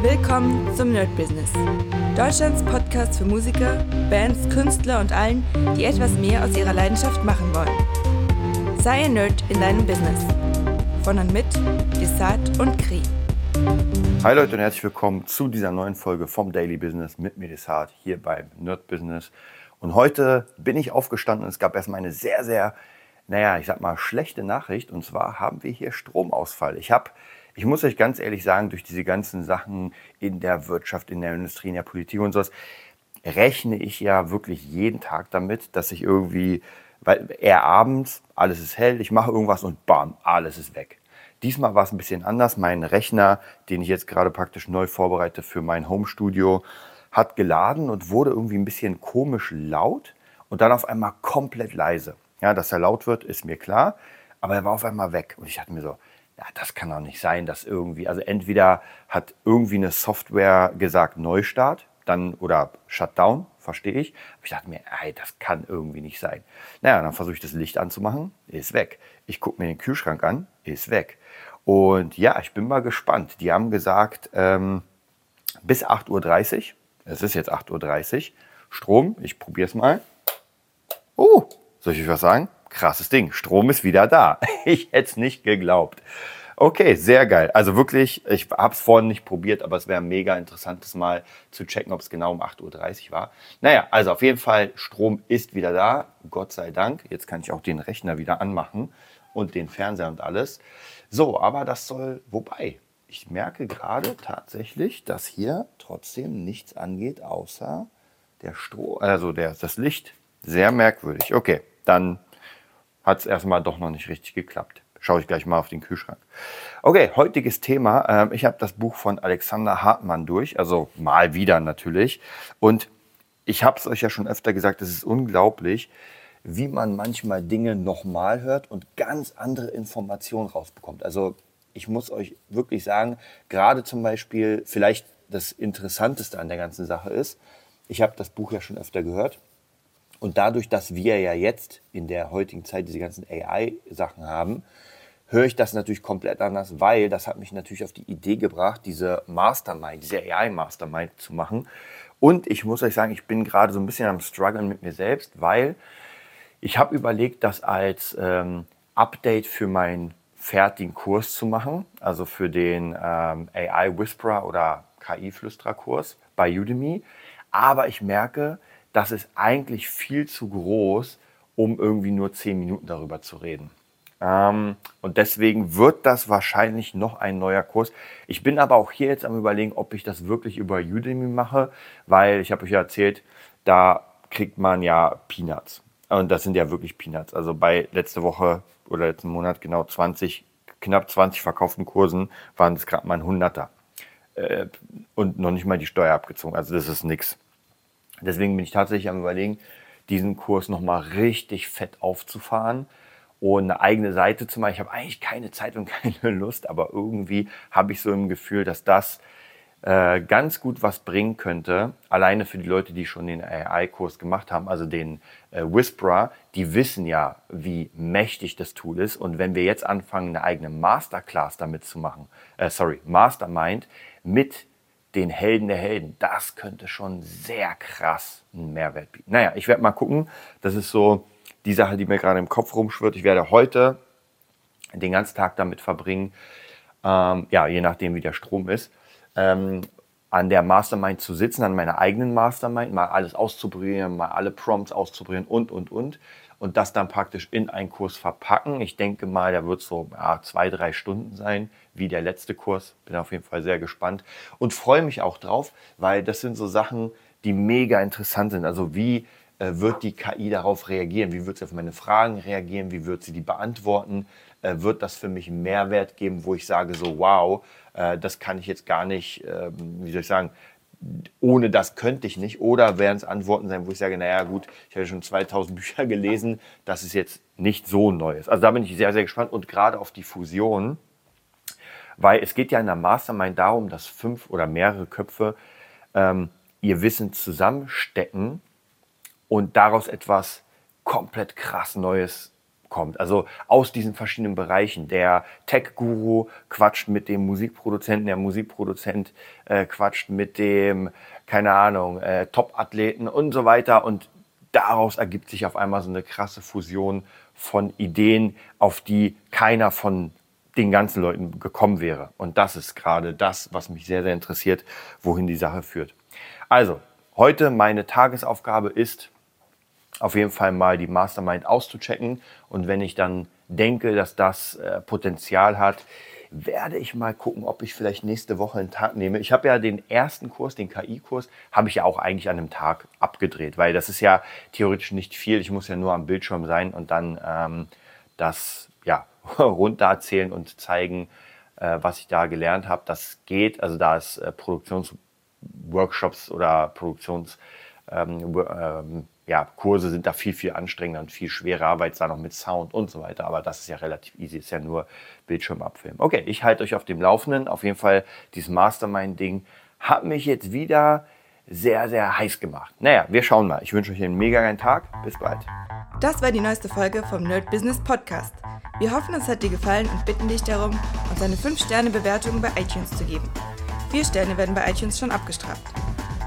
Willkommen zum Nerd Business. Deutschlands Podcast für Musiker, Bands, Künstler und allen, die etwas mehr aus ihrer Leidenschaft machen wollen. Sei ein Nerd in deinem Business. Von und mit Desart und Kri. Hi Leute und herzlich willkommen zu dieser neuen Folge vom Daily Business mit mir Desart hier beim Nerd Business. Und heute bin ich aufgestanden und es gab erstmal eine sehr, sehr, naja, ich sag mal, schlechte Nachricht. Und zwar haben wir hier Stromausfall. Ich habe ich muss euch ganz ehrlich sagen, durch diese ganzen Sachen in der Wirtschaft, in der Industrie, in der Politik und sowas, rechne ich ja wirklich jeden Tag damit, dass ich irgendwie, weil eher abends, alles ist hell, ich mache irgendwas und bam, alles ist weg. Diesmal war es ein bisschen anders. Mein Rechner, den ich jetzt gerade praktisch neu vorbereite für mein Homestudio, hat geladen und wurde irgendwie ein bisschen komisch laut und dann auf einmal komplett leise. Ja, dass er laut wird, ist mir klar, aber er war auf einmal weg. Und ich dachte mir so, ja, das kann doch nicht sein, dass irgendwie, also entweder hat irgendwie eine Software gesagt Neustart, dann oder Shutdown, verstehe ich. Aber ich dachte mir, ey, das kann irgendwie nicht sein. Naja, dann versuche ich das Licht anzumachen, ist weg. Ich gucke mir den Kühlschrank an, ist weg. Und ja, ich bin mal gespannt. Die haben gesagt, ähm, bis 8.30 Uhr, es ist jetzt 8.30 Uhr, Strom, ich probiere es mal. Oh, soll ich euch was sagen? krasses Ding. Strom ist wieder da. Ich hätte es nicht geglaubt. Okay, sehr geil. Also wirklich, ich habe es vorhin nicht probiert, aber es wäre mega interessantes Mal zu checken, ob es genau um 8.30 Uhr war. Naja, also auf jeden Fall, Strom ist wieder da. Gott sei Dank. Jetzt kann ich auch den Rechner wieder anmachen und den Fernseher und alles. So, aber das soll, wobei, ich merke gerade tatsächlich, dass hier trotzdem nichts angeht, außer der Strom, also der, das Licht. Sehr merkwürdig. Okay, dann hat es erstmal doch noch nicht richtig geklappt. Schaue ich gleich mal auf den Kühlschrank. Okay, heutiges Thema. Ähm, ich habe das Buch von Alexander Hartmann durch, also mal wieder natürlich. Und ich habe es euch ja schon öfter gesagt, es ist unglaublich, wie man manchmal Dinge nochmal hört und ganz andere Informationen rausbekommt. Also ich muss euch wirklich sagen, gerade zum Beispiel vielleicht das Interessanteste an der ganzen Sache ist, ich habe das Buch ja schon öfter gehört und dadurch, dass wir ja jetzt in der heutigen Zeit diese ganzen AI-Sachen haben, höre ich das natürlich komplett anders, weil das hat mich natürlich auf die Idee gebracht, diese Mastermind, diese AI-Mastermind zu machen. Und ich muss euch sagen, ich bin gerade so ein bisschen am struggeln mit mir selbst, weil ich habe überlegt, das als ähm, Update für meinen fertigen Kurs zu machen, also für den ähm, AI Whisperer oder KI-Flüsterer-Kurs bei Udemy. Aber ich merke, das ist eigentlich viel zu groß, um irgendwie nur zehn Minuten darüber zu reden. Ähm, und deswegen wird das wahrscheinlich noch ein neuer Kurs. Ich bin aber auch hier jetzt am Überlegen, ob ich das wirklich über Udemy mache, weil ich habe euch ja erzählt, da kriegt man ja Peanuts. Und das sind ja wirklich Peanuts. Also bei letzte Woche oder letzten Monat genau 20, knapp 20 verkauften Kursen waren es gerade mal ein Hunderter. Äh, und noch nicht mal die Steuer abgezogen. Also das ist nichts. Deswegen bin ich tatsächlich am Überlegen, diesen Kurs nochmal richtig fett aufzufahren und eine eigene Seite zu machen. Ich habe eigentlich keine Zeit und keine Lust, aber irgendwie habe ich so im Gefühl, dass das äh, ganz gut was bringen könnte. Alleine für die Leute, die schon den AI-Kurs gemacht haben, also den äh, Whisperer, die wissen ja, wie mächtig das Tool ist. Und wenn wir jetzt anfangen, eine eigene Masterclass damit zu machen, äh, sorry, Mastermind mit den Helden der Helden. Das könnte schon sehr krass einen Mehrwert bieten. Naja, ich werde mal gucken. Das ist so die Sache, die mir gerade im Kopf rumschwirrt. Ich werde heute den ganzen Tag damit verbringen, ähm, ja, je nachdem, wie der Strom ist, ähm, an der Mastermind zu sitzen, an meiner eigenen Mastermind, mal alles auszuprobieren, mal alle Prompts auszuprobieren und, und, und. Und das dann praktisch in einen Kurs verpacken. Ich denke mal, der wird so ja, zwei, drei Stunden sein, wie der letzte Kurs. Bin auf jeden Fall sehr gespannt und freue mich auch drauf, weil das sind so Sachen, die mega interessant sind. Also wie wird die KI darauf reagieren? Wie wird sie auf meine Fragen reagieren? Wie wird sie die beantworten? Äh, wird das für mich einen Mehrwert geben, wo ich sage so, wow, äh, das kann ich jetzt gar nicht, ähm, wie soll ich sagen, ohne das könnte ich nicht. Oder werden es Antworten sein, wo ich sage, naja gut, ich habe schon 2000 Bücher gelesen, das ist jetzt nicht so Neues. Also da bin ich sehr, sehr gespannt und gerade auf die Fusion weil es geht ja in der Mastermind darum, dass fünf oder mehrere Köpfe ähm, ihr Wissen zusammenstecken und daraus etwas komplett krass Neues kommt. Also aus diesen verschiedenen Bereichen. Der Tech-Guru quatscht mit dem Musikproduzenten, der Musikproduzent äh, quatscht mit dem, keine Ahnung, äh, Top-Athleten und so weiter. Und daraus ergibt sich auf einmal so eine krasse Fusion von Ideen, auf die keiner von den ganzen Leuten gekommen wäre. Und das ist gerade das, was mich sehr, sehr interessiert, wohin die Sache führt. Also, heute meine Tagesaufgabe ist, auf jeden Fall mal die Mastermind auszuchecken. Und wenn ich dann denke, dass das äh, Potenzial hat, werde ich mal gucken, ob ich vielleicht nächste Woche einen Tag nehme. Ich habe ja den ersten Kurs, den KI-Kurs, habe ich ja auch eigentlich an einem Tag abgedreht, weil das ist ja theoretisch nicht viel. Ich muss ja nur am Bildschirm sein und dann ähm, das ja, runter erzählen und zeigen, äh, was ich da gelernt habe. Das geht. Also da ist äh, Produktionsworkshops oder Produktions ähm, ähm, ja, Kurse sind da viel, viel anstrengender und viel schwerer, es da noch mit Sound und so weiter. Aber das ist ja relativ easy, ist ja nur Bildschirm abfilmen. Okay, ich halte euch auf dem Laufenden. Auf jeden Fall, dieses Mastermind-Ding hat mich jetzt wieder sehr, sehr heiß gemacht. Naja, wir schauen mal. Ich wünsche euch einen mega geilen Tag. Bis bald. Das war die neueste Folge vom Nerd Business Podcast. Wir hoffen, es hat dir gefallen und bitten dich darum, uns eine 5-Sterne-Bewertung bei iTunes zu geben. Vier Sterne werden bei iTunes schon abgestraft.